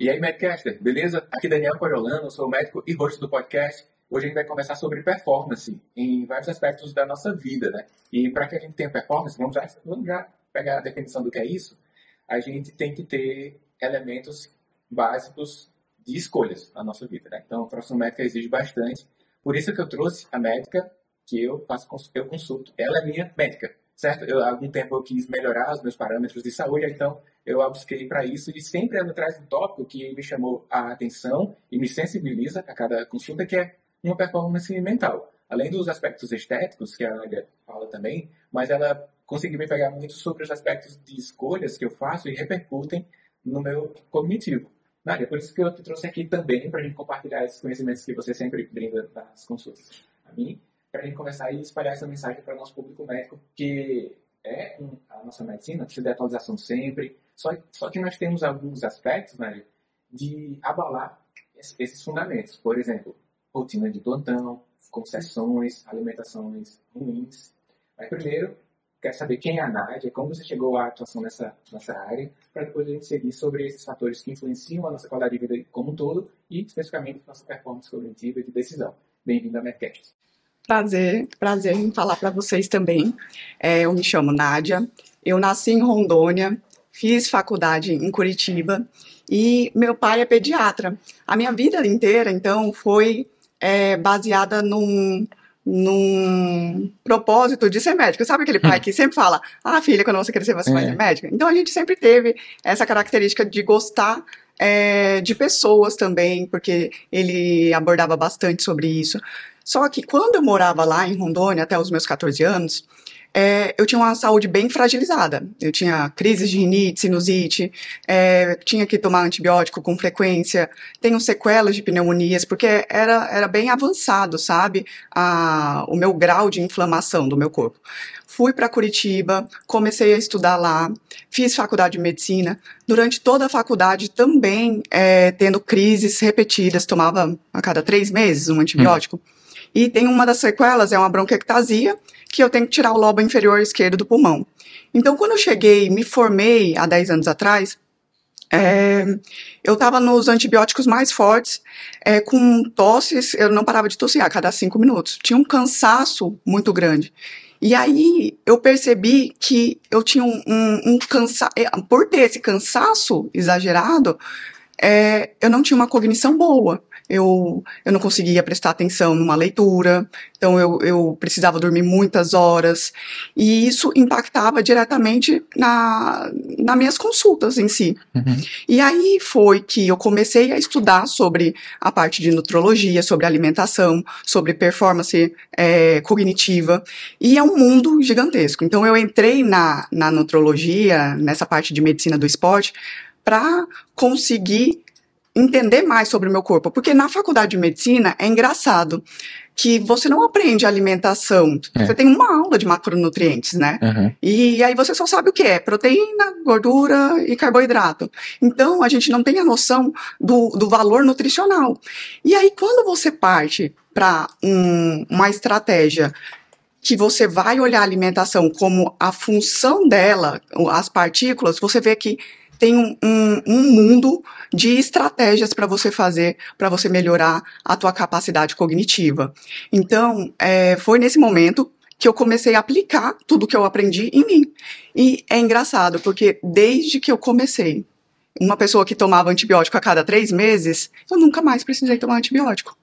E aí, Medcaster, beleza? Aqui Daniel Coriolano, sou médico e host do podcast. Hoje a gente vai conversar sobre performance em vários aspectos da nossa vida, né? E para que a gente tenha performance, vamos já, vamos já pegar a definição do que é isso. A gente tem que ter elementos básicos de escolhas na nossa vida, né? Então, a profissão médica exige bastante. Por isso que eu trouxe a médica que eu faço, eu consulto. Ela é minha médica certo? Eu, há algum tempo eu quis melhorar os meus parâmetros de saúde, então eu busquei para isso e sempre ela traz um tópico que me chamou a atenção e me sensibiliza a cada consulta, que é uma performance mental. Além dos aspectos estéticos, que a Nádia fala também, mas ela conseguiu me pegar muito sobre os aspectos de escolhas que eu faço e repercutem no meu cognitivo. Nádia, por isso que eu te trouxe aqui também para a gente compartilhar esses conhecimentos que você sempre brinda nas consultas a mim para a gente começar e espalhar essa mensagem para o nosso público médico, que é um, a nossa medicina, precisa de atualização sempre, só, só que nós temos alguns aspectos, né, de abalar esses fundamentos. Por exemplo, rotina de plantão, concessões, alimentações ruins. Mas primeiro, quero saber quem é a Nádia, como você chegou à atuação nessa, nessa área, para depois a gente seguir sobre esses fatores que influenciam a nossa qualidade de vida como um todo e especificamente nossa performance cognitiva e de decisão. Bem-vindo à Medcast. Prazer, prazer em falar para vocês também. É, eu me chamo Nádia, eu nasci em Rondônia, fiz faculdade em Curitiba e meu pai é pediatra. A minha vida inteira, então, foi é, baseada num, num propósito de ser médico. Sabe aquele pai hum. que sempre fala, ah, filha, quando você crescer você é. vai ser médica? Então a gente sempre teve essa característica de gostar é, de pessoas também, porque ele abordava bastante sobre isso. Só que quando eu morava lá em Rondônia, até os meus 14 anos, é, eu tinha uma saúde bem fragilizada. Eu tinha crises de rinite, sinusite, é, tinha que tomar antibiótico com frequência, tenho sequelas de pneumonias, porque era, era bem avançado, sabe? A, o meu grau de inflamação do meu corpo. Fui para Curitiba, comecei a estudar lá, fiz faculdade de medicina. Durante toda a faculdade também é, tendo crises repetidas, tomava a cada três meses um antibiótico. Hum. E tem uma das sequelas, é uma bronquiectasia, que eu tenho que tirar o lobo inferior esquerdo do pulmão. Então, quando eu cheguei, me formei há 10 anos atrás, é, eu estava nos antibióticos mais fortes, é, com tosses, eu não parava de tossir a cada cinco minutos. Tinha um cansaço muito grande. E aí eu percebi que eu tinha um, um, um cansaço, é, por ter esse cansaço exagerado, é, eu não tinha uma cognição boa eu, eu não conseguia prestar atenção numa leitura, então eu, eu precisava dormir muitas horas, e isso impactava diretamente na, nas minhas consultas em si. Uhum. E aí foi que eu comecei a estudar sobre a parte de nutrologia, sobre alimentação, sobre performance é, cognitiva, e é um mundo gigantesco. Então eu entrei na, na nutrologia, nessa parte de medicina do esporte, para conseguir entender mais sobre o meu corpo, porque na faculdade de medicina é engraçado que você não aprende alimentação. É. Você tem uma aula de macronutrientes, né? Uhum. E aí você só sabe o que é proteína, gordura e carboidrato. Então a gente não tem a noção do, do valor nutricional. E aí quando você parte para um, uma estratégia que você vai olhar a alimentação como a função dela, as partículas, você vê que tem um, um, um mundo de estratégias para você fazer, para você melhorar a tua capacidade cognitiva. Então, é, foi nesse momento que eu comecei a aplicar tudo que eu aprendi em mim. E é engraçado, porque desde que eu comecei, uma pessoa que tomava antibiótico a cada três meses, eu nunca mais precisei tomar antibiótico.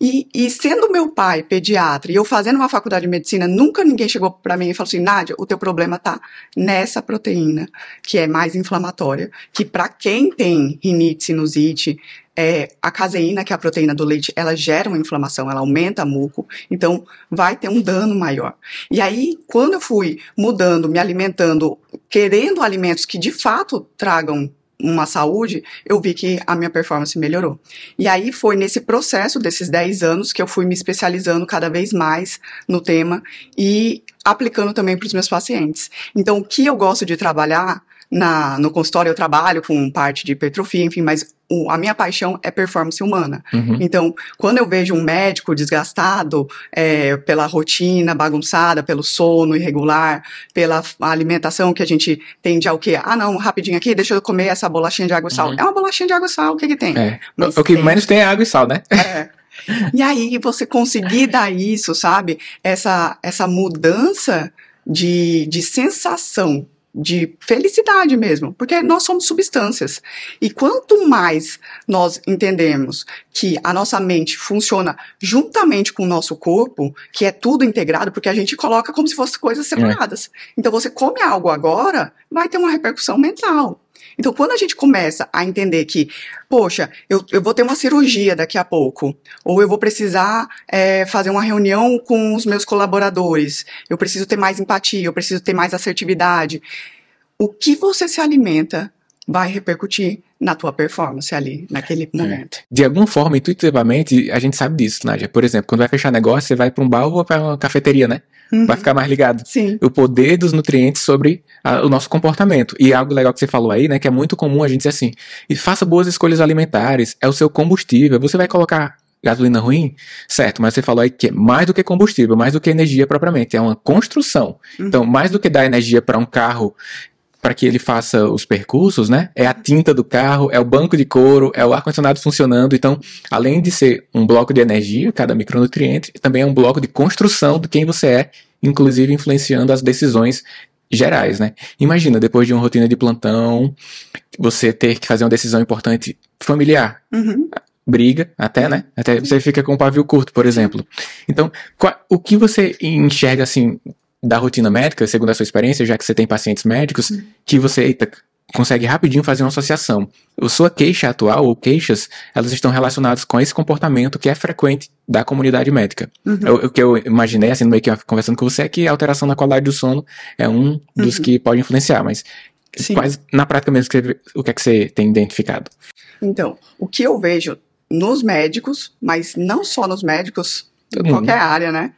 E, e, sendo meu pai pediatra e eu fazendo uma faculdade de medicina, nunca ninguém chegou para mim e falou assim: Nádia, o teu problema tá nessa proteína, que é mais inflamatória, que para quem tem rinite, sinusite, é, a caseína, que é a proteína do leite, ela gera uma inflamação, ela aumenta muco, então vai ter um dano maior. E aí, quando eu fui mudando, me alimentando, querendo alimentos que de fato tragam uma saúde, eu vi que a minha performance melhorou. E aí foi nesse processo desses 10 anos que eu fui me especializando cada vez mais no tema e aplicando também para os meus pacientes. Então, o que eu gosto de trabalhar na, no consultório, eu trabalho com parte de hipertrofia, enfim, mas o- a minha paixão é performance humana. Uhum. Então, quando eu vejo um médico desgastado é, pela rotina bagunçada, pelo sono irregular, pela alimentação que a gente tende ao quê? Ah, não, rapidinho aqui, deixa eu comer essa bolachinha de água e sal. Uhum. É uma bolachinha de água e sal, o que que tem? É. O que tem. menos tem é água e sal, né? É. E aí você conseguir dar isso, sabe? Essa, essa mudança de, de sensação, de felicidade mesmo, porque nós somos substâncias. E quanto mais nós entendemos que a nossa mente funciona juntamente com o nosso corpo, que é tudo integrado, porque a gente coloca como se fossem coisas separadas. Então você come algo agora, vai ter uma repercussão mental. Então, quando a gente começa a entender que, poxa, eu, eu vou ter uma cirurgia daqui a pouco, ou eu vou precisar é, fazer uma reunião com os meus colaboradores, eu preciso ter mais empatia, eu preciso ter mais assertividade. O que você se alimenta vai repercutir na tua performance ali, naquele momento. De alguma forma, intuitivamente, a gente sabe disso, Nádia. Por exemplo, quando vai fechar negócio, você vai para um bar ou para uma cafeteria, né? Uhum. Vai ficar mais ligado. Sim. O poder dos nutrientes sobre a- o nosso comportamento. E algo legal que você falou aí, né? Que é muito comum a gente dizer assim: e faça boas escolhas alimentares, é o seu combustível. Você vai colocar gasolina ruim? Certo, mas você falou aí que é mais do que combustível, mais do que energia propriamente. É uma construção. Uhum. Então, mais do que dar energia para um carro para que ele faça os percursos, né? É a tinta do carro, é o banco de couro, é o ar-condicionado funcionando. Então, além de ser um bloco de energia, cada micronutriente, também é um bloco de construção de quem você é, inclusive influenciando as decisões gerais, né? Imagina, depois de uma rotina de plantão, você ter que fazer uma decisão importante familiar, Uhum. briga, até, né? Até você fica com o pavio curto, por exemplo. Então, qual- o que você enxerga, assim, da rotina médica, segundo a sua experiência, já que você tem pacientes médicos, que você, eita, consegue rapidinho fazer uma associação. A sua queixa atual, ou queixas, elas estão relacionadas com esse comportamento que é frequente da comunidade médica. Uhum. O, que eu imaginei, assim, no meio que conversando com você, é que a alteração na qualidade do sono é um dos Uhum. que pode influenciar, mas Sim. quais, na prática mesmo, o que é que você tem identificado? Então, o que eu vejo nos médicos, mas não só nos médicos, em qualquer área, né?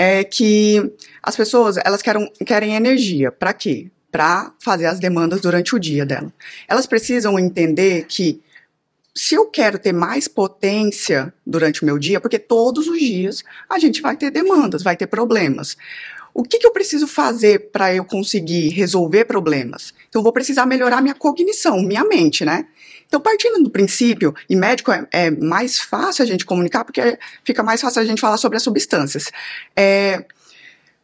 É que as pessoas, elas querem, querem energia. Para quê? Para fazer as demandas durante o dia dela. Elas precisam entender que se eu quero ter mais potência durante o meu dia, porque todos os dias a gente vai ter demandas, vai ter problemas. O que, que eu preciso fazer para eu conseguir resolver problemas? Então, eu vou precisar melhorar minha cognição, minha mente, né? Então, partindo do princípio, e médico é, é mais fácil a gente comunicar, porque fica mais fácil a gente falar sobre as substâncias. É,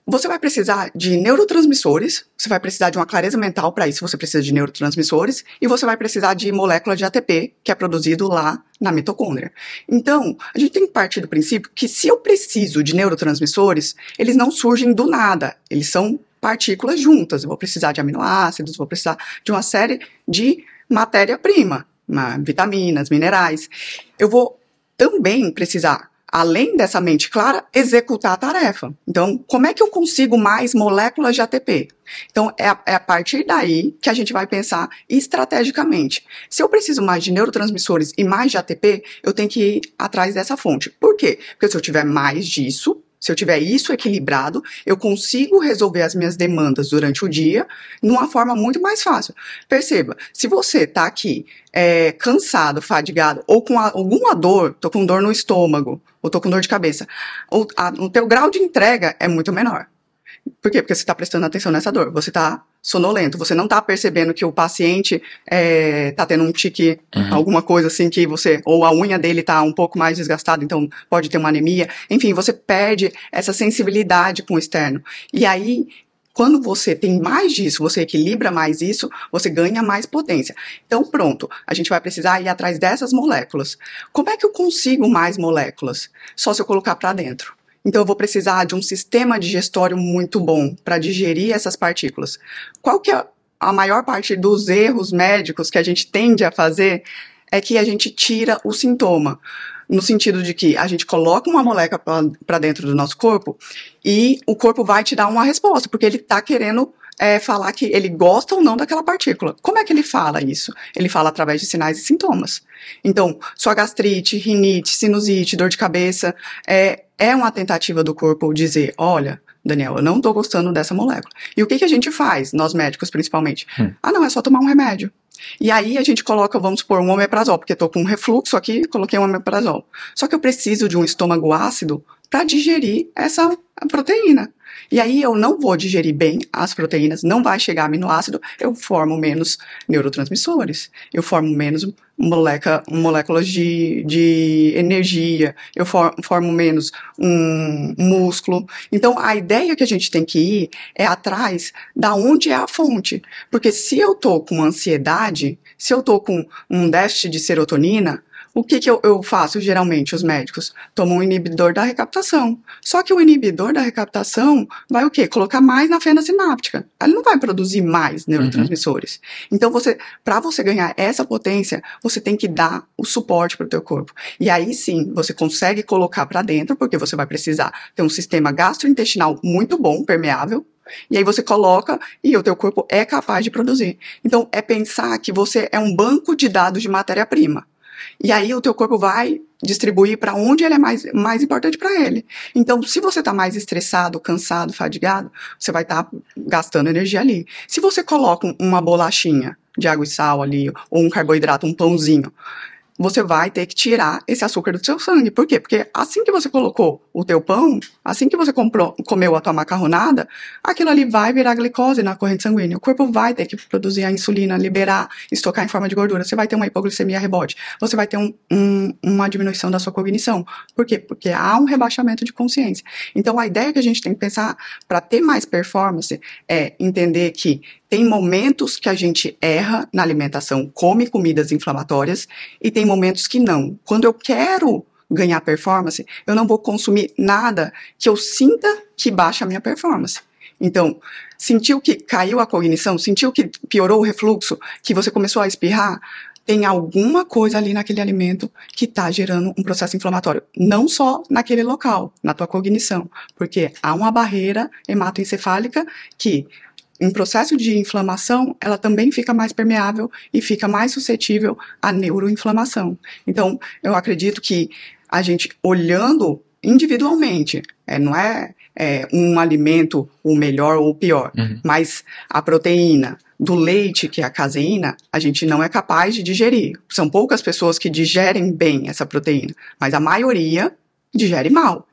você vai precisar de neurotransmissores, você vai precisar de uma clareza mental para isso, você precisa de neurotransmissores, e você vai precisar de molécula de ATP, que é produzido lá na mitocôndria. Então, a gente tem que partir do princípio que se eu preciso de neurotransmissores, eles não surgem do nada, eles são partículas juntas. Eu vou precisar de aminoácidos, vou precisar de uma série de matéria-prima, vitaminas, minerais. Eu vou também precisar, além dessa mente clara, executar a tarefa. Então, como é que eu consigo mais moléculas de ATP? Então, é a, é a partir daí que a gente vai pensar estrategicamente. Se eu preciso mais de neurotransmissores e mais de ATP, eu tenho que ir atrás dessa fonte. Por quê? Porque se eu tiver mais disso, se eu tiver isso equilibrado, eu consigo resolver as minhas demandas durante o dia de uma forma muito mais fácil. Perceba, se você está aqui é, cansado, fadigado, ou com a- alguma dor, tô com dor no estômago, ou tô com dor de cabeça, o, a- o teu grau de entrega é muito menor. Por quê? Porque você está prestando atenção nessa dor. Você está sonolento. Você não está percebendo que o paciente está tendo um tique, Uhum. alguma coisa assim que você. Ou a unha dele está um pouco mais desgastada, então pode ter uma anemia. Enfim, você perde essa sensibilidade com o externo. E aí. Quando você tem mais disso, você equilibra mais isso, você ganha mais potência. Então, pronto, a gente vai precisar ir atrás dessas moléculas. Como é que eu consigo mais moléculas? Só se eu colocar para dentro. Então, eu vou precisar de um sistema digestório muito bom para digerir essas partículas. Qual que é a maior parte dos erros médicos que a gente tende a fazer? É que a gente tira o sintoma. No sentido de que a gente coloca uma molécula para dentro do nosso corpo e o corpo vai te dar uma resposta, porque ele está querendo é, falar que ele gosta ou não daquela partícula. Como é que ele fala isso? Ele fala através de sinais e sintomas. Então, sua gastrite, rinite, sinusite, dor de cabeça, é, é uma tentativa do corpo dizer, olha, Daniel, eu não tô gostando dessa molécula. E o que, que a gente faz, nós médicos principalmente? Hum. Ah, não, é só tomar um remédio. E aí a gente coloca, vamos supor, um omeprazol, porque estou com um refluxo aqui, coloquei um omeprazol. Só que eu preciso de um estômago ácido para digerir essa proteína. E aí eu não vou digerir bem as proteínas, não vai chegar aminoácido, eu formo menos neurotransmissores, eu formo menos moleca, moléculas de, de energia, eu for, formo menos um músculo. Então a ideia que a gente tem que ir é atrás da onde é a fonte. Porque se eu tô com ansiedade, se eu tô com um déficit de serotonina, o que, que eu, eu, faço geralmente, os médicos? Tomam um inibidor da recaptação. Só que o inibidor da recaptação vai o quê? Colocar mais na fenda sináptica. Ele não vai produzir mais neurotransmissores. Uhum. Então, você, para você ganhar essa potência, você tem que dar o suporte para o teu corpo. E aí sim, você consegue colocar para dentro, porque você vai precisar ter um sistema gastrointestinal muito bom, permeável, e aí você coloca e o teu corpo é capaz de produzir. Então é pensar que você é um banco de dados de matéria-prima. E aí o teu corpo vai distribuir para onde ele é mais, mais importante para ele. Então, se você está mais estressado, cansado, fadigado, você vai estar tá gastando energia ali. Se você coloca uma bolachinha de água e sal ali, ou um carboidrato, um pãozinho, você vai ter que tirar esse açúcar do seu sangue. Por quê? Porque assim que você colocou o teu pão, assim que você comprou, comeu a tua macarronada, aquilo ali vai virar glicose na corrente sanguínea. O corpo vai ter que produzir a insulina, liberar, estocar em forma de gordura. Você vai ter uma hipoglicemia rebote. Você vai ter um, um, uma diminuição da sua cognição. Por quê? Porque há um rebaixamento de consciência. Então, a ideia que a gente tem que pensar para ter mais performance é entender que tem momentos que a gente erra na alimentação, come comidas inflamatórias, e tem momentos que não. Quando eu quero ganhar performance, eu não vou consumir nada que eu sinta que baixa a minha performance. Então, sentiu que caiu a cognição, sentiu que piorou o refluxo, que você começou a espirrar, tem alguma coisa ali naquele alimento que está gerando um processo inflamatório. Não só naquele local, na tua cognição, porque há uma barreira hematoencefálica que em processo de inflamação, ela também fica mais permeável e fica mais suscetível à neuroinflamação. Então, eu acredito que a gente olhando individualmente, é, não é, é, um alimento o melhor ou o pior, uhum. mas a proteína do leite, que é a caseína, a gente não é capaz de digerir. São poucas pessoas que digerem bem essa proteína, mas a maioria digere mal.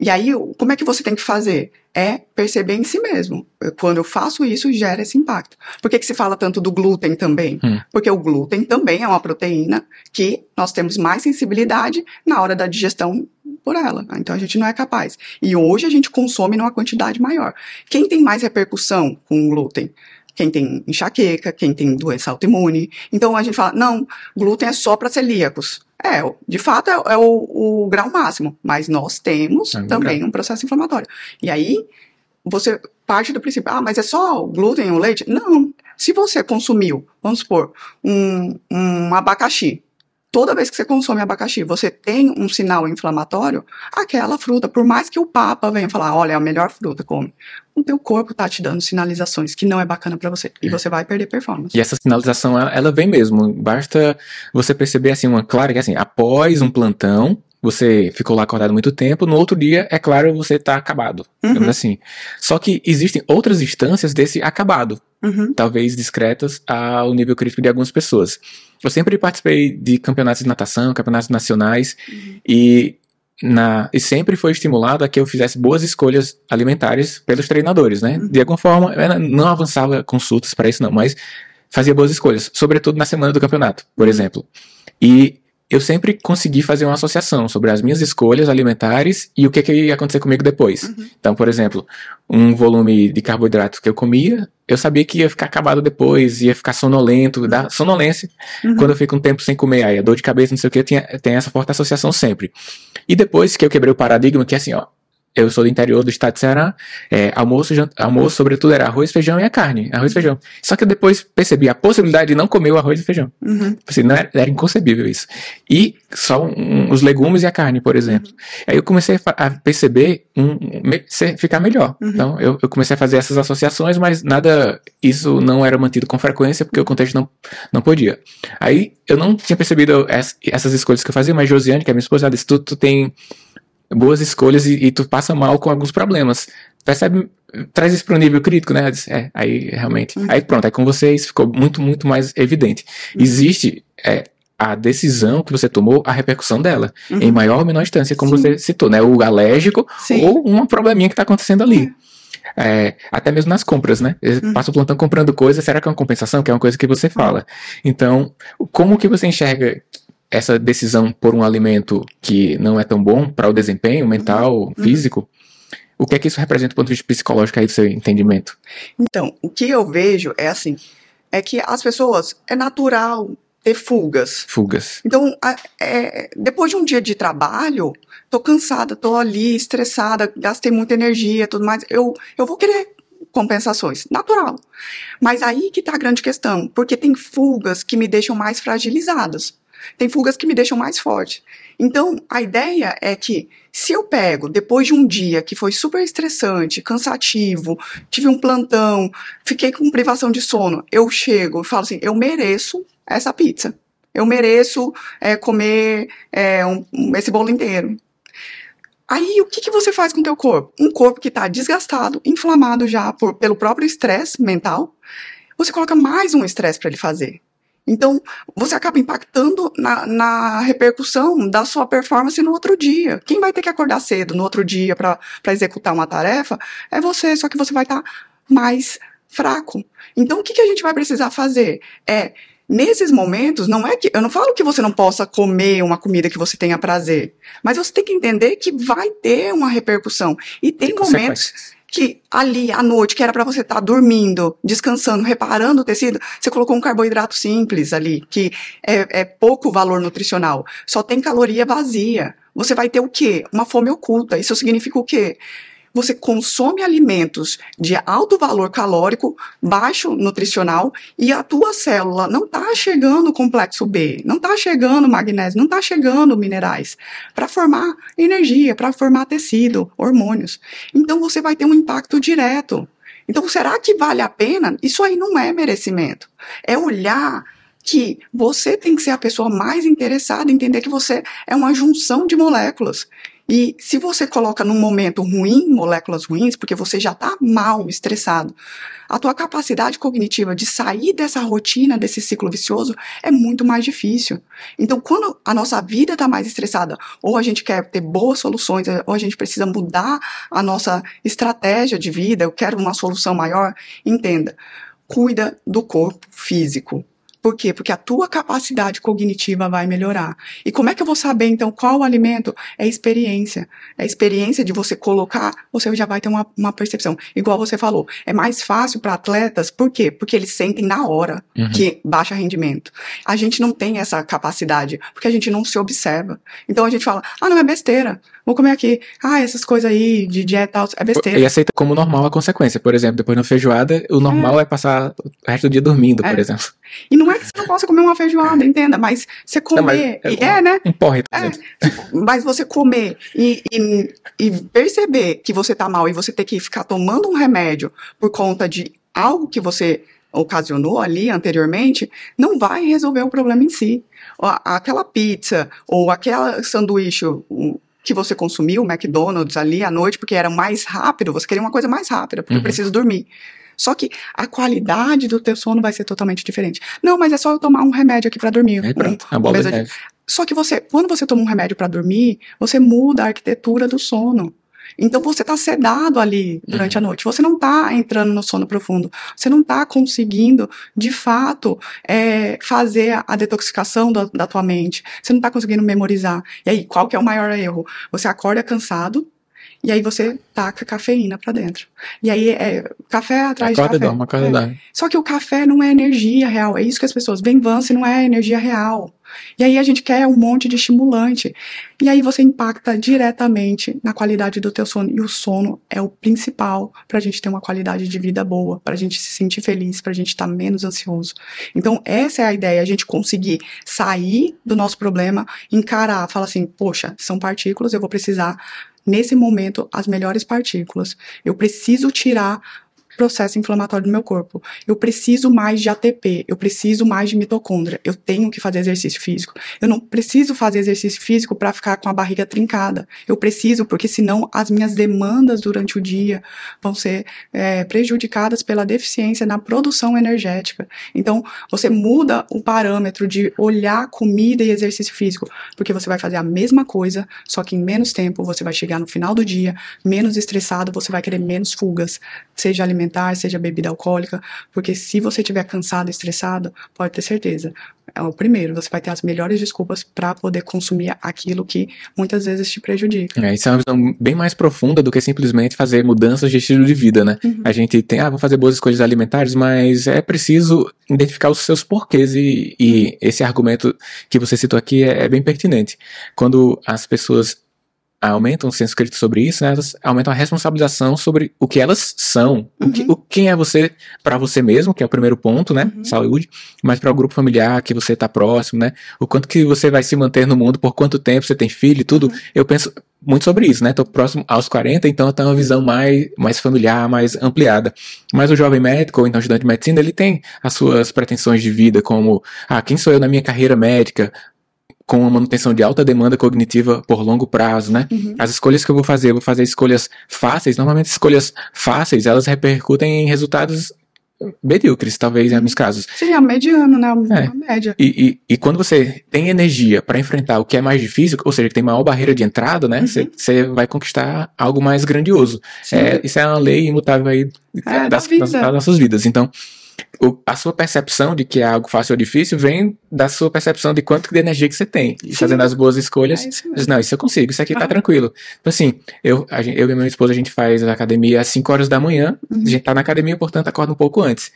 E aí, como é que você tem que fazer? É perceber em si mesmo. Quando eu faço isso, gera esse impacto. Por que, que se fala tanto do glúten também? Hum. Porque o glúten também é uma proteína que nós temos mais sensibilidade na hora da digestão por ela. Então a gente não é capaz. E hoje a gente consome numa quantidade maior. Quem tem mais repercussão com o glúten? Quem tem enxaqueca, quem tem doença autoimune. Então a gente fala, não, glúten é só para celíacos. É, de fato é, é o, o, grau máximo, mas nós temos é também um processo inflamatório. E aí, você parte do princípio, ah, mas é só o glúten ou leite? Não. Se você consumiu, vamos supor, um, um abacaxi, toda vez que você consome abacaxi, você tem um sinal inflamatório, aquela fruta, por mais que o Papa venha falar, olha, é a melhor fruta, come. O teu corpo tá te dando sinalizações que não é bacana para você. E é. você vai perder performance. E essa sinalização, ela vem mesmo. Basta você perceber, assim, uma clara que, assim, após um plantão, você ficou lá acordado muito tempo, no outro dia, é claro, você está acabado. Uhum. assim. Só que existem outras instâncias desse acabado, uhum. talvez discretas ao nível crítico de algumas pessoas. Eu sempre participei de campeonatos de natação, campeonatos nacionais, uhum. e, na, e sempre foi estimulado a que eu fizesse boas escolhas alimentares pelos treinadores, né? Uhum. De alguma forma, eu não avançava consultas para isso, não, mas fazia boas escolhas, sobretudo na semana do campeonato, por uhum. exemplo. E eu sempre consegui fazer uma associação sobre as minhas escolhas alimentares e o que, que ia acontecer comigo depois. Uhum. Então, por exemplo, um volume de carboidratos que eu comia, eu sabia que ia ficar acabado depois, ia ficar sonolento, dar sonolência. Uhum. Quando eu fico um tempo sem comer, aí a dor de cabeça, não sei o que, tinha, tem essa forte associação sempre. E depois que eu quebrei o paradigma, que é assim, ó, eu sou do interior do estado de Ceará, é, almoço, almoço, sobretudo, era arroz, feijão e a carne. Arroz e feijão. Só que eu depois percebi a possibilidade de não comer o arroz e feijão. Uhum. Assim, não era, era, inconcebível isso. E só um, os legumes e a carne, por exemplo. Uhum. Aí eu comecei a perceber um, me, ficar melhor. Uhum. Então, eu, eu, comecei a fazer essas associações, mas nada, isso não era mantido com frequência, porque o contexto não, não podia. Aí, eu não tinha percebido essas escolhas que eu fazia, mas Josiane, que é minha esposa, ela disse, tu, tu tem boas escolhas e, e, tu passa mal com alguns problemas. percebe, traz isso para um nível crítico, né? É, aí realmente. Uhum. Aí pronto, aí com vocês ficou muito, muito mais evidente. Uhum. Existe é, a decisão que você tomou, a repercussão dela, uhum. em maior ou menor instância, como Sim. você citou, né? O alérgico Sim. ou uma probleminha que está acontecendo ali. É. é, até mesmo nas compras, né? Uhum. Passa o plantão comprando coisa, será que é uma compensação? Que é uma coisa que você fala. Então, como que você enxerga essa decisão por um alimento que não é tão bom para o desempenho mental, uhum. físico? O que é que isso representa do ponto de vista psicológico aí do seu entendimento? Então, o que eu vejo é assim, é que as pessoas, é natural ter fugas. Fugas. Então, é, depois de um dia de trabalho, tô cansada, tô ali estressada, gastei muita energia, tudo mais, eu, eu vou querer compensações, natural. Mas aí que tá a grande questão, porque tem fugas que me deixam mais fragilizadas. Tem fugas que me deixam mais forte. Então, a ideia é que se eu pego depois de um dia que foi super estressante, cansativo, tive um plantão, fiquei com privação de sono, eu chego e falo assim: eu mereço essa pizza. Eu mereço é, comer é, um, esse bolo inteiro. Aí, o que, que você faz com o teu corpo? Um corpo que está desgastado, inflamado já por, pelo próprio estresse mental, você coloca mais um estresse para ele fazer. Então, você acaba impactando na, na, repercussão da sua performance no outro dia. Quem vai ter que acordar cedo no outro dia para executar uma tarefa é você, só que você vai estar tá mais fraco. Então, o que, que a gente vai precisar fazer? É Nesses momentos, não é que eu não falo que você não possa comer uma comida que você tenha prazer, mas você tem que entender que vai ter uma repercussão. E tem momentos que ali à noite, que era para você estar tá dormindo, descansando, reparando o tecido, você colocou um carboidrato simples ali, que é, é pouco valor nutricional, só tem caloria vazia. Você vai ter o quê? Uma fome oculta. Isso significa o quê? Você consome alimentos de alto valor calórico, baixo nutricional, e a tua célula não está chegando complexo B, não está chegando magnésio, não está chegando minerais para formar energia, para formar tecido, hormônios. Então você vai ter um impacto direto. Então, será que vale a pena? Isso aí não é merecimento. É olhar que você tem que ser a pessoa mais interessada em entender que você é uma junção de moléculas e se você coloca num momento ruim, moléculas ruins, porque você já está mal, estressado, a tua capacidade cognitiva de sair dessa rotina, desse ciclo vicioso, é muito mais difícil. Então, quando a nossa vida está mais estressada, ou a gente quer ter boas soluções, ou a gente precisa mudar a nossa estratégia de vida, eu quero uma solução maior, entenda, cuida do corpo físico, por quê? Porque a tua capacidade cognitiva vai melhorar. E como é que eu vou saber, então, qual o alimento? É experiência. É experiência de você colocar, você já vai ter uma, uma percepção. Igual você falou, é mais fácil para atletas, por quê? Porque eles sentem na hora uhum. que baixa rendimento. A gente não tem essa capacidade, porque a gente não se observa. Então a gente fala, ah, não, é besteira vou comer aqui. Ah, essas coisas aí de dieta tal, é besteira. E aceita como normal a consequência. Por exemplo, depois de uma feijoada, o normal é, é passar o resto do dia dormindo, é. por exemplo. E não é que você não possa comer uma feijoada, entenda, mas você comer. Não, mas é, é, né? Um porre, por é, Mas você comer e, e, e perceber que você tá mal e você ter que ficar tomando um remédio por conta de algo que você ocasionou ali anteriormente, não vai resolver o problema em si. Aquela pizza ou aquela sanduíche que você consumiu, o McDonald's ali à noite, porque era mais rápido, você queria uma coisa mais rápida, porque uhum. eu preciso dormir. Só que a qualidade do teu sono vai ser totalmente diferente. Não, mas é só eu tomar um remédio aqui para dormir. É, pronto, a bola de... Só que você, quando você toma um remédio para dormir, você muda a arquitetura do sono. Então você está sedado ali durante uhum. a noite, você não está entrando no sono profundo, você não está conseguindo, de fato, é, fazer a detoxicação da, da tua mente, você não está conseguindo memorizar. E aí, qual que é o maior erro? Você acorda cansado, e aí você taca cafeína para dentro. E aí é café atrás acorda de café. Dá, uma é. Só que o café não é energia real. É isso que as pessoas veem Vance não é energia real. E aí a gente quer um monte de estimulante. E aí você impacta diretamente na qualidade do teu sono. E o sono é o principal para a gente ter uma qualidade de vida boa, para a gente se sentir feliz, para a gente estar tá menos ansioso. Então essa é a ideia, a gente conseguir sair do nosso problema, encarar, falar assim, poxa, são partículas, eu vou precisar nesse momento as melhores partículas. Eu preciso tirar processo inflamatório no meu corpo. Eu preciso mais de ATP, eu preciso mais de mitocôndria, eu tenho que fazer exercício físico. Eu não preciso fazer exercício físico para ficar com a barriga trincada. Eu preciso, porque senão as minhas demandas durante o dia vão ser é, prejudicadas pela deficiência na produção energética. Então, você muda o parâmetro de olhar comida e exercício físico, porque você vai fazer a mesma coisa, só que em menos tempo, você vai chegar no final do dia menos estressado, você vai querer menos fugas, seja alimentar, seja bebida alcoólica, porque se você estiver cansado, estressado, pode ter certeza, é o primeiro, você vai ter as melhores desculpas para poder consumir aquilo que muitas vezes te prejudica. É, isso é uma visão bem mais profunda do que simplesmente fazer mudanças de estilo de vida, né? Uhum. A gente tem, ah, vou fazer boas escolhas alimentares, mas é preciso identificar os seus porquês e, e esse argumento que você citou aqui é, é bem pertinente. Quando as pessoas aumentam o senso crítico sobre isso, né, elas aumentam a responsabilização sobre o que elas são, uhum. o que, o, quem é você para você mesmo, que é o primeiro ponto, né, uhum. saúde, mas para o grupo familiar que você está próximo, né, o quanto que você vai se manter no mundo, por quanto tempo você tem filho e tudo, uhum. eu penso muito sobre isso, né, tô próximo aos 40, então eu tenho uma visão mais, mais familiar, mais ampliada, mas o jovem médico, ou então estudante de medicina, ele tem as suas pretensões de vida, como, ah, quem sou eu na minha carreira médica, com a manutenção de alta demanda cognitiva por longo prazo, né? Uhum. As escolhas que eu vou fazer, eu vou fazer escolhas fáceis. Normalmente, escolhas fáceis, elas repercutem em resultados medíocres, talvez, em alguns casos. Sim, é mediano, né? A é. média. E, e, e, quando você tem energia para enfrentar o que é mais difícil, ou seja, que tem maior barreira de entrada, né? Uhum. Você uhum. vai conquistar algo mais grandioso. É, isso é uma lei imutável aí é, das, das, das nossas vidas. Então, o, a sua percepção de que é algo fácil ou difícil vem da sua percepção de quanto de energia que você tem. Sim. fazendo as boas escolhas, é isso não, isso eu consigo, isso aqui tá ah. tá tranquilo. Então, assim, eu, a eu e minha esposa, a gente faz a academia às 5 horas da manhã, uhum. a gente tá na academia, portanto, acorda um pouco antes.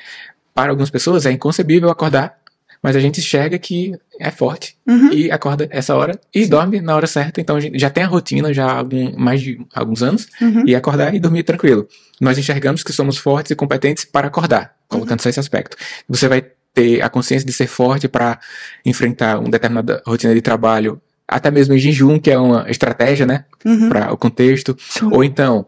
Para algumas pessoas é inconcebível acordar mas a gente enxerga que é forte uhum. e acorda essa hora e Sim. dorme na hora certa. Então a gente já tem a rotina já há algum, mais de alguns anos uhum. e acordar e dormir tranquilo. Nós enxergamos que somos fortes e competentes para acordar, colocando uhum. só esse aspecto. Você vai ter a consciência de ser forte para enfrentar uma determinada rotina de trabalho até mesmo em jejum, que é uma estratégia, né, uhum. para o contexto, Sim. ou então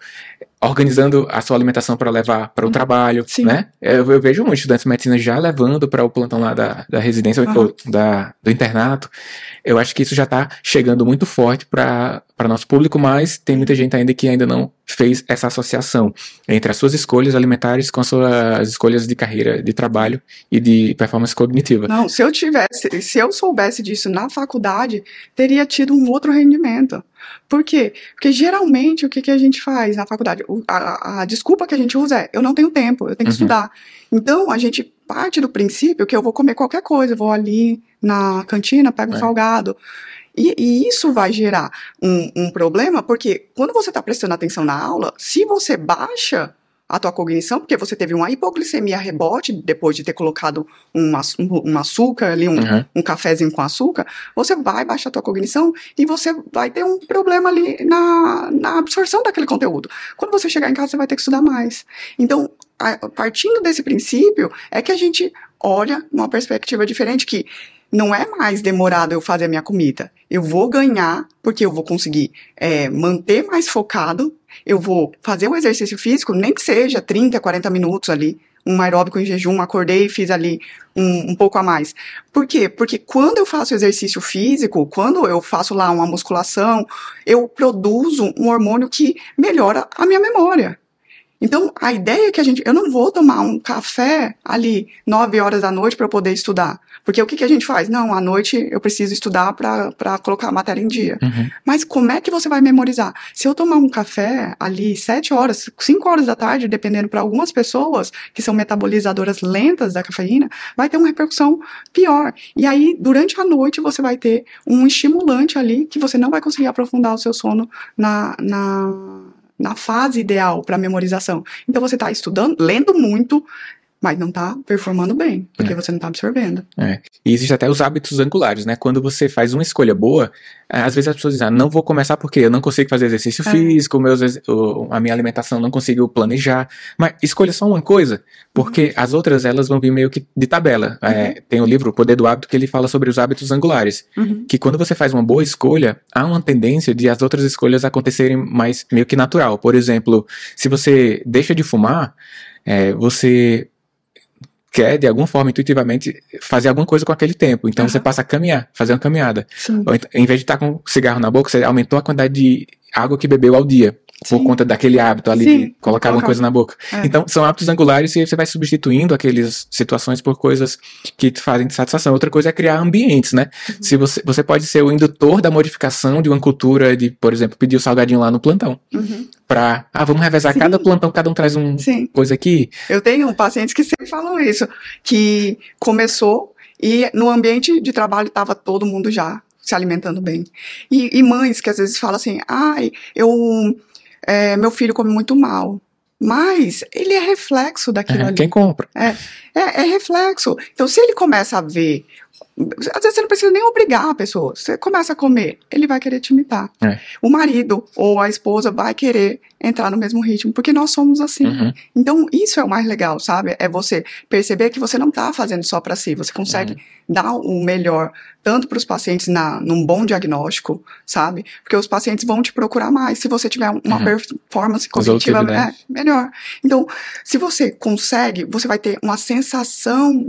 organizando a sua alimentação para levar para o uhum. trabalho, Sim. né? Eu, eu, vejo muitos estudantes de medicina já levando para o plantão lá da, da residência uhum. ou da, do internato. Eu acho que isso já está chegando muito forte para nosso público, mas tem muita gente ainda que ainda não fez essa associação entre as suas escolhas alimentares com as suas escolhas de carreira, de trabalho e de performance cognitiva. Não, se eu tivesse, se eu soubesse disso na faculdade, teria tido um outro rendimento. Por quê? Porque geralmente o que, que a gente faz na faculdade? A, a, desculpa que a gente usa é: eu não tenho tempo, eu tenho que uhum. estudar. Então a gente parte do princípio que eu vou comer qualquer coisa, eu vou ali na cantina, pego é. um salgado. E, e, isso vai gerar um, um problema, porque quando você está prestando atenção na aula, se você baixa a tua cognição, porque você teve uma hipoglicemia rebote depois de ter colocado um, um açúcar ali, um, uhum. um cafezinho com açúcar, você vai baixar a tua cognição e você vai ter um problema ali na, na absorção daquele conteúdo. Quando você chegar em casa, você vai ter que estudar mais. Então, a, partindo desse princípio, é que a gente olha numa perspectiva diferente que não é mais demorado eu fazer a minha comida. Eu vou ganhar, porque eu vou conseguir é, manter mais focado, eu vou fazer o exercício físico, nem que seja 30, 40 minutos ali, um aeróbico em jejum, acordei e fiz ali um, um, pouco a mais. Por quê? Porque quando eu faço exercício físico, quando eu faço lá uma musculação, eu produzo um hormônio que melhora a minha memória. Então, a ideia é que a gente. Eu não vou tomar um café ali, nove horas da noite, para poder estudar. Porque o que, que a gente faz? Não, à noite eu preciso estudar para colocar a matéria em dia. Uhum. Mas como é que você vai memorizar? Se eu tomar um café ali sete horas, cinco horas da tarde, dependendo para algumas pessoas que são metabolizadoras lentas da cafeína, vai ter uma repercussão pior. E aí, durante a noite, você vai ter um estimulante ali que você não vai conseguir aprofundar o seu sono na, na na fase ideal para memorização. Então você está estudando, lendo muito, mas não está performando bem, porque é. você não está absorvendo. É. E existem até os hábitos angulares, né? Quando você faz uma escolha boa, é, às vezes as pessoas dizem, ah, não vou começar porque eu não consigo fazer exercício é. físico, meus, a minha alimentação não consigo planejar. Mas escolha só uma coisa, porque uhum. as outras elas vão vir meio que de tabela. É, uhum. É, tem o livro O Poder do Hábito que ele fala sobre os hábitos angulares. Uhum. Que quando você faz uma boa escolha, há uma tendência de as outras escolhas acontecerem mais meio que natural. Por exemplo, se você deixa de fumar, é, você quer, de alguma forma, intuitivamente, fazer alguma coisa com aquele tempo. Então Aham. você passa a caminhar, fazer uma caminhada. Sim. Ou então, em vez de estar com cigarro na boca, você aumentou a quantidade de água que bebeu ao dia. Por Sim. conta daquele hábito ali Sim, de colocar alguma coisa na boca. É. Então, são hábitos angulares e você vai substituindo aquelas situações por coisas que te fazem de satisfação. Outra coisa é criar ambientes, né? Uhum. Se você, você pode ser o indutor da modificação de uma cultura de, por exemplo, pedir o salgadinho lá no plantão. Uhum. Pra, ah, vamos revezar Sim. cada plantão, cada um traz um Sim. coisa aqui. Eu tenho pacientes que sempre falam isso, que começou e no ambiente de trabalho estava todo mundo já se alimentando bem. E, e mães que às vezes falam assim, ai, eu, é, meu filho come muito mal. Mas ele é reflexo daquilo É, ali. quem compra? É, é reflexo. Então, se ele começa a ver, às vezes você não precisa nem obrigar a pessoa. Você começa a comer, ele vai querer te imitar. É. O marido ou a esposa vai querer entrar no mesmo ritmo, porque nós somos assim. Uhum. Então, isso é o mais legal, sabe? É você perceber que você não está fazendo só para si, você consegue Uhum. dar o melhor tanto para os pacientes na, num bom diagnóstico, sabe? Porque os pacientes vão te procurar mais se você tiver uma Uhum. performance cognitiva né? é, melhor. Então, se você consegue, você vai ter uma sensação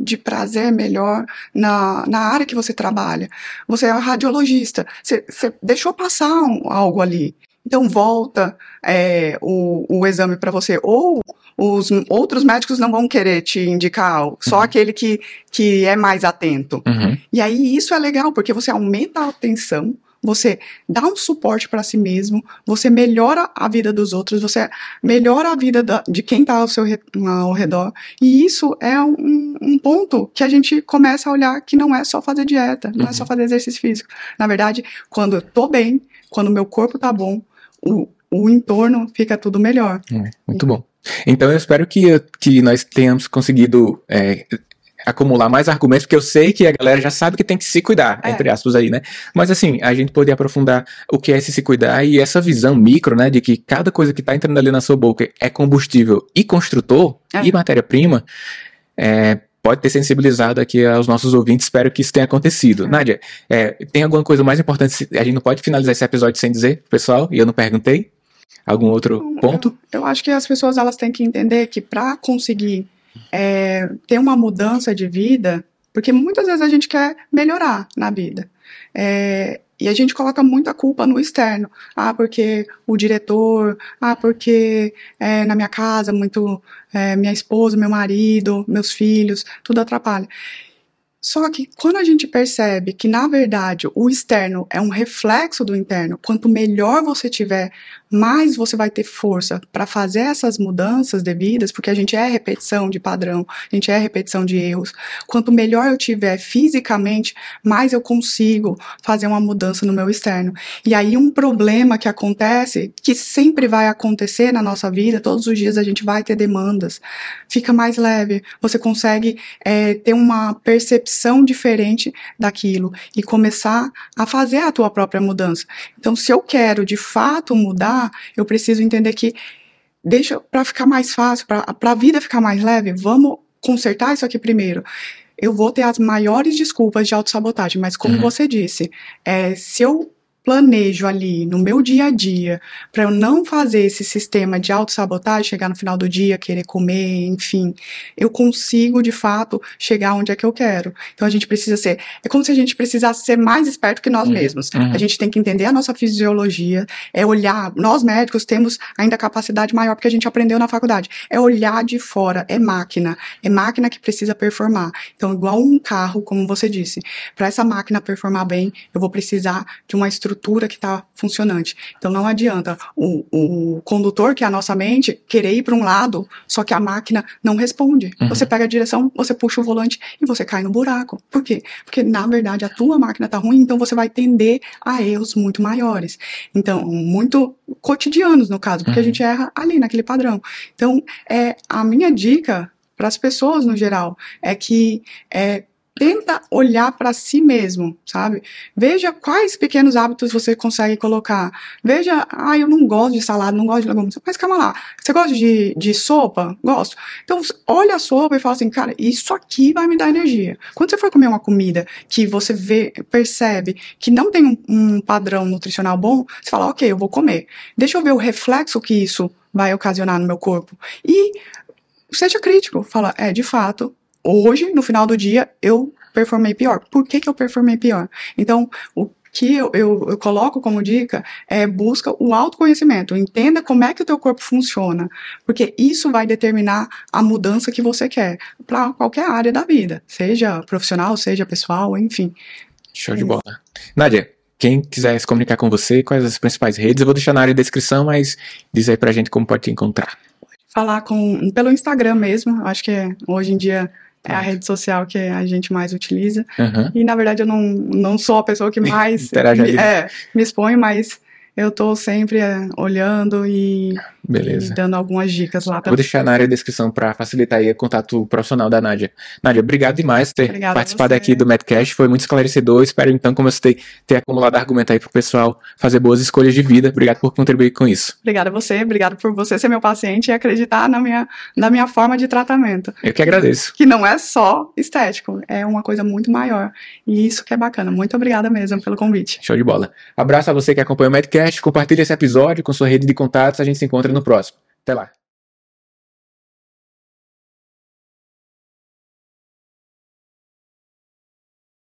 de prazer melhor na, na área que você trabalha. Você é radiologista, você, você deixou passar um- algo ali. Então, volta é, o, o exame para você. Ou os outros médicos não vão querer te indicar, só Uhum. aquele que, que é mais atento. Uhum. E aí isso é legal, porque você aumenta a atenção, você dá um suporte para si mesmo, você melhora a vida dos outros, você melhora a vida da- de quem está ao seu ao redor. E isso é um, um ponto que a gente começa a olhar que não é só fazer dieta, não é Uhum. só fazer exercício físico. Na verdade, quando eu tô bem, quando o meu corpo tá bom, o, o entorno fica tudo melhor. É, muito bom. Então eu espero que, que nós tenhamos conseguido é, acumular mais argumentos, porque eu sei que a galera já sabe que tem que se cuidar, É. entre aspas aí, né? Mas assim, a gente poder aprofundar o que é esse se cuidar e essa visão micro, né, de que cada coisa que tá entrando ali na sua boca é combustível e construtor É. e matéria-prima, é, pode ter sensibilizado aqui aos nossos ouvintes, espero que isso tenha acontecido. É. Nádia, é, tem alguma coisa mais importante, a gente não pode finalizar esse episódio sem dizer, pessoal, e eu não perguntei? Algum outro Então, ponto? Eu, eu acho que as pessoas elas têm que entender que para conseguir é, ter uma mudança de vida, porque muitas vezes a gente quer melhorar na vida. É, e a gente coloca muita culpa no externo. Ah, porque o diretor, ah, porque é, na minha casa, muito é, minha esposa, meu marido, meus filhos, tudo atrapalha. Só que quando a gente percebe que, na verdade, o externo é um reflexo do interno, quanto melhor você tiver, mais você vai ter força para fazer essas mudanças devidas, porque a gente é repetição de padrão, a gente é repetição de erros. Quanto melhor eu tiver fisicamente, mais eu consigo fazer uma mudança no meu externo. E aí um problema que acontece, que sempre vai acontecer na nossa vida, todos os dias a gente vai ter demandas, fica mais leve, você consegue é, ter uma percepção diferente daquilo e começar a fazer a tua própria mudança. Então, se eu quero de fato mudar, eu preciso entender que deixa para ficar mais fácil, para a vida ficar mais leve, vamos consertar isso aqui primeiro. Eu vou ter as maiores desculpas de autossabotagem, mas como Uhum. você disse, é, se eu planejo ali no meu dia a dia para eu não fazer esse sistema de autossabotagem, chegar no final do dia, querer comer, enfim, eu consigo de fato chegar onde é que eu quero. Então a gente precisa ser, é como se a gente precisasse ser mais esperto que nós Uhum, mesmos. uhum. A gente tem que entender a nossa fisiologia, é olhar, nós médicos temos ainda capacidade maior porque a gente aprendeu na faculdade, é olhar de fora, é máquina, é máquina que precisa performar. Então igual um carro, como você disse, para essa máquina performar bem, eu vou precisar de uma estrutura que está funcionante. Então não adianta o, o condutor, que é a nossa mente, querer ir para um lado, só que a máquina não responde. Uhum. Você pega a direção, você puxa o volante e você cai no buraco. Por quê? Porque na verdade a tua máquina está ruim, então você vai tender a erros muito maiores. Então, muito cotidianos no caso, porque a Uhum. gente erra ali naquele padrão. Então, é a minha dica para as pessoas no geral é que é, tenta olhar para si mesmo, sabe? Veja quais pequenos hábitos você consegue colocar. Veja, ah, eu não gosto de salada, não gosto de legumes. Mas calma lá, você gosta de, de sopa? Gosto. Então, olha a sopa e fala assim, cara, isso aqui vai me dar energia. Quando você for comer uma comida que você vê, percebe que não tem um, um padrão nutricional bom, você fala, ok, eu vou comer. Deixa eu ver o reflexo que isso vai ocasionar no meu corpo. E seja crítico. Fala, é, de fato, hoje, no final do dia, eu performei pior. Por que, que eu performei pior? Então, o que eu, eu, eu, coloco como dica é busca o autoconhecimento, entenda como é que o teu corpo funciona, porque isso vai determinar a mudança que você quer para qualquer área da vida, seja profissional, seja pessoal, enfim. Show de bola. Nádia, quem quiser se comunicar com você, quais as principais redes, eu vou deixar na área de descrição, mas diz aí pra gente como pode te encontrar. Falar com, pelo Instagram mesmo, acho que hoje em dia é a rede social que a gente mais utiliza. Uhum. E, na verdade, eu não, não sou a pessoa que mais me, é, me expõe, mas eu tô sempre é, olhando e, e, dando algumas dicas lá também. Vou deixar na área de descrição para facilitar aí o contato profissional da Nádia. Nádia, obrigado demais por ter Obrigada participado aqui do Medcast, foi muito esclarecedor. Espero então, como eu citei, ter acumulado argumento aí pro pessoal fazer boas escolhas de vida. Obrigado por contribuir com isso. Obrigada a você, obrigado por você ser meu paciente e acreditar na minha, na minha forma de tratamento. Eu que agradeço. Que não é só estético, é uma coisa muito maior. E isso que é bacana. Muito obrigada mesmo pelo convite. Show de bola. Abraço a você que acompanha o Medcast podcast, compartilhe esse episódio com sua rede de contatos. A gente se encontra no próximo. Até lá.